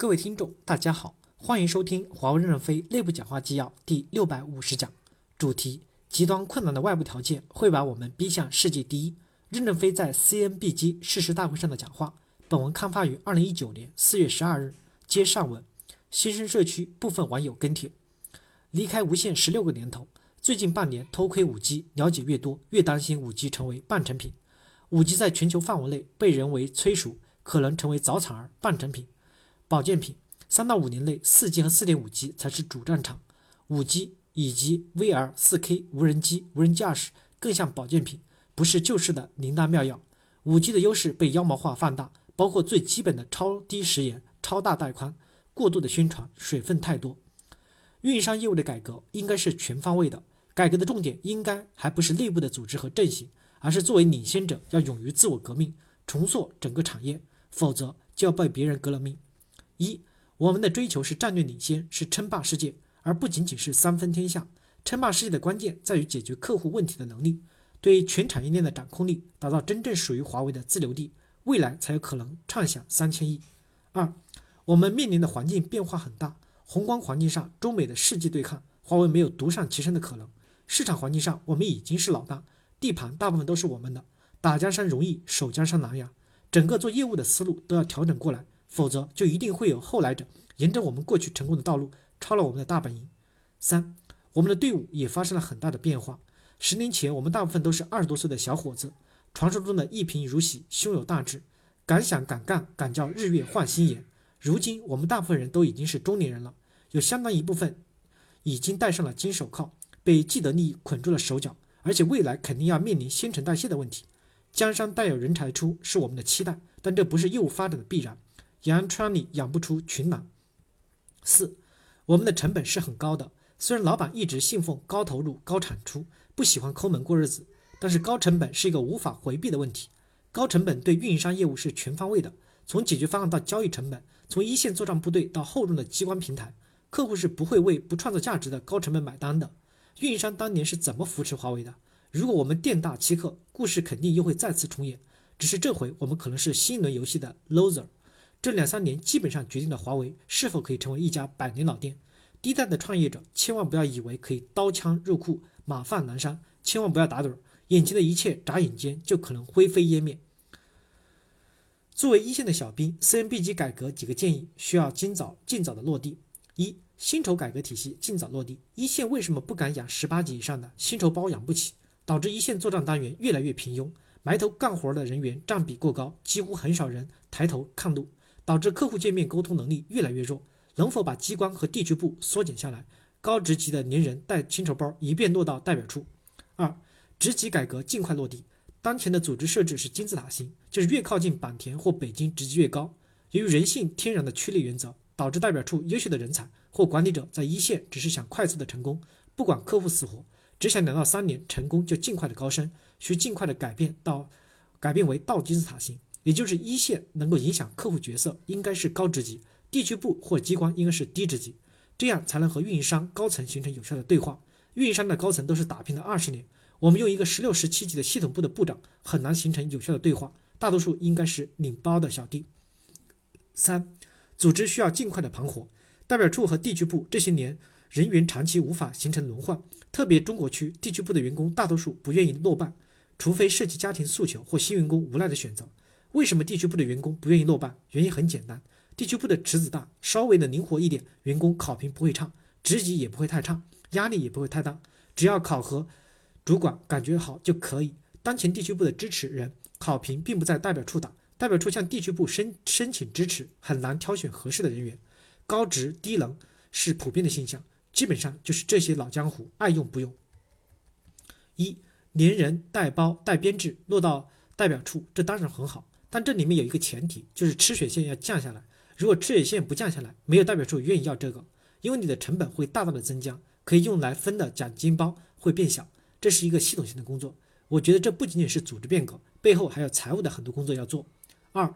各位听众，大家好，欢迎收听华为任正非内部讲话纪要第六百五十讲，主题：极端困难的外部条件会把我们逼向世界第一。任正非在 CNBG 誓师大会上的讲话。本文刊发于二零一九年四月十二日。接上文，新生社区部分网友跟帖：离开无线十六个年头，最近半年偷窥五 G 了解越多，越担心五 G 成为半成品。五 G 在全球范围内被人为催熟，可能成为早产儿、半成品。保健品，三到五年内，四 G 和四点五 G 才是主战场，五 G 以及 VR、四 K、无人机、无人驾驶更像保健品，不是救世的灵丹妙药。五 G 的优势被妖魔化放大，包括最基本的超低时延、超大带宽，过度的宣传，水分太多。运营商业务的改革应该是全方位的，改革的重点应该还不是内部的组织和阵型，而是作为领先者要勇于自我革命，重塑整个产业，否则就要被别人革了命。一，我们的追求是战略领先，是称霸世界，而不仅仅是三分天下。称霸世界的关键在于解决客户问题的能力，对全产业链的掌控力，打造真正属于华为的自留地，未来才有可能畅享三千亿。二，我们面临的环境变化很大，宏观环境上中美的世纪对抗，华为没有独善其身的可能。市场环境上，我们已经是老大，地盘大部分都是我们的，打江山容易守江山难呀，整个做业务的思路都要调整过来。否则，就一定会有后来者沿着我们过去成功的道路抄了我们的大本营。三，我们的队伍也发生了很大的变化。十年前，我们大部分都是二十多岁的小伙子，传说中的一贫如洗、胸有大志、敢想敢干、敢叫日月换新颜。如今，我们大部分人都已经是中年人了，有相当一部分已经戴上了金手铐，被既得利益捆住了手脚，而且未来肯定要面临新陈代谢的问题。江山代有人才出，是我们的期待，但这不是业务发展的必然。羊圈里养不出群狼。四，我们的成本是很高的。虽然老板一直信奉高投入、高产出，不喜欢抠门过日子，但是高成本是一个无法回避的问题。高成本对运营商业务是全方位的，从解决方案到交易成本，从一线作战部队到后用的机关平台，客户是不会为不创造价值的高成本买单的。运营商当年是怎么扶持华为的？如果我们店大欺客，故事肯定又会再次重演。只是这回我们可能是新一轮游戏的 loser。这两三年基本上决定了华为是否可以成为一家百年老店。第一代的创业者千万不要以为可以刀枪入库、马放南山，千万不要打盹儿，眼前的一切眨眼间就可能灰飞烟灭。作为一线的小兵，CNB 级改革几个建议需要尽早尽早的落地：一、薪酬改革体系尽早落地。一线为什么不敢养十八级以上的？薪酬包养不起，导致一线作战单元越来越平庸，埋头干活的人员占比过高，几乎很少人抬头看路。导致客户界面沟通能力越来越弱，能否把机关和地区部缩减下来？高职级的连人带薪酬包，一遍落到代表处。二，职级改革尽快落地。当前的组织设置是金字塔型，就是越靠近坂田或北京，职级越高。由于人性天然的趋利原则，导致代表处优秀的人才或管理者在一线只是想快速的成功，不管客户死活，只想两到三年成功就尽快的高升，需尽快的改变到改变为倒金字塔型。也就是一线能够影响客户角色，应该是高职级；地区部或机关应该是低职级，这样才能和运营商高层形成有效的对话。运营商的高层都是打拼了二十年，我们用一个十六、十七级的系统部的部长很难形成有效的对话，大多数应该是领包的小弟。三，组织需要尽快的盘活，代表处和地区部这些年人员长期无法形成轮换，特别中国区地区部的员工大多数不愿意落办，除非涉及家庭诉求或新员工无奈的选择。为什么地区部的员工不愿意落办？原因很简单，地区部的池子大，稍微的灵活一点，员工考评不会差，职级也不会太差，压力也不会太大，只要考核主管感觉好就可以。当前地区部的支持人考评并不在代表处打，代表处向地区部申申请支持，很难挑选合适的人员，高职低能是普遍的现象，基本上就是这些老江湖爱用不用。一连人带包带编制落到代表处，这当然很好。但这里面有一个前提，就是吃血线要降下来。如果吃血线不降下来，没有代表处愿意要这个，因为你的成本会大大的增加，可以用来分的奖金包会变小。这是一个系统性的工作。我觉得这不仅仅是组织变革，背后还有财务的很多工作要做。二，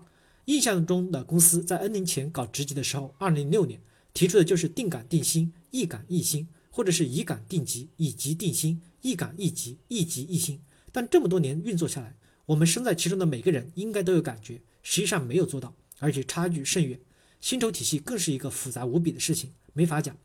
印象中的公司在 N 年前搞职级的时候，二零零六年提出的就是定岗定薪、一岗一薪，或者是以岗定级、以级定薪、一岗一级、一级一薪。但这么多年运作下来，我们身在其中的每个人应该都有感觉，实际上没有做到，而且差距甚远。薪酬体系更是一个复杂无比的事情，没法讲。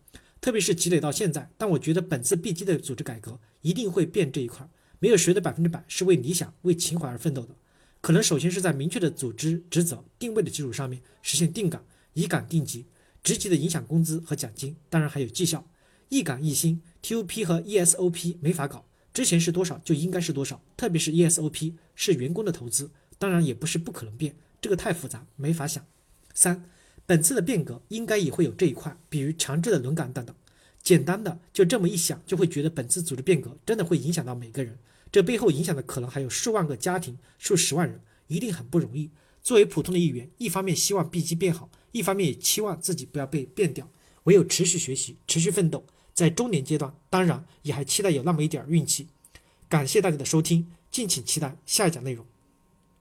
特别是积累到现在，但我觉得本次 B 级的组织改革一定会变这一块，没有谁的百分之百是为理想、为情怀而奋斗的。可能首先是在明确的组织职责定位的基础上面实现定岗、以岗定级，直接的影响工资和奖金，当然还有绩效。一岗一薪，TOP 和 ESOP 没法搞，之前是多少就应该是多少，特别是 ESOP 是员工的投资，当然也不是不可能变，这个太复杂，没法想。三。本次的变革应该也会有这一块，比如强制的轮岗等等。简单的就这么一想，就会觉得本次组织变革真的会影响到每个人，这背后影响的可能还有数万个家庭、数十万人，一定很不容易。作为普通的一员，一方面希望 B 级变好，一方面也期望自己不要被变掉。唯有持续学习、持续奋斗，在中年阶段，当然也还期待有那么一点运气。感谢大家的收听，敬请期待下一讲内容。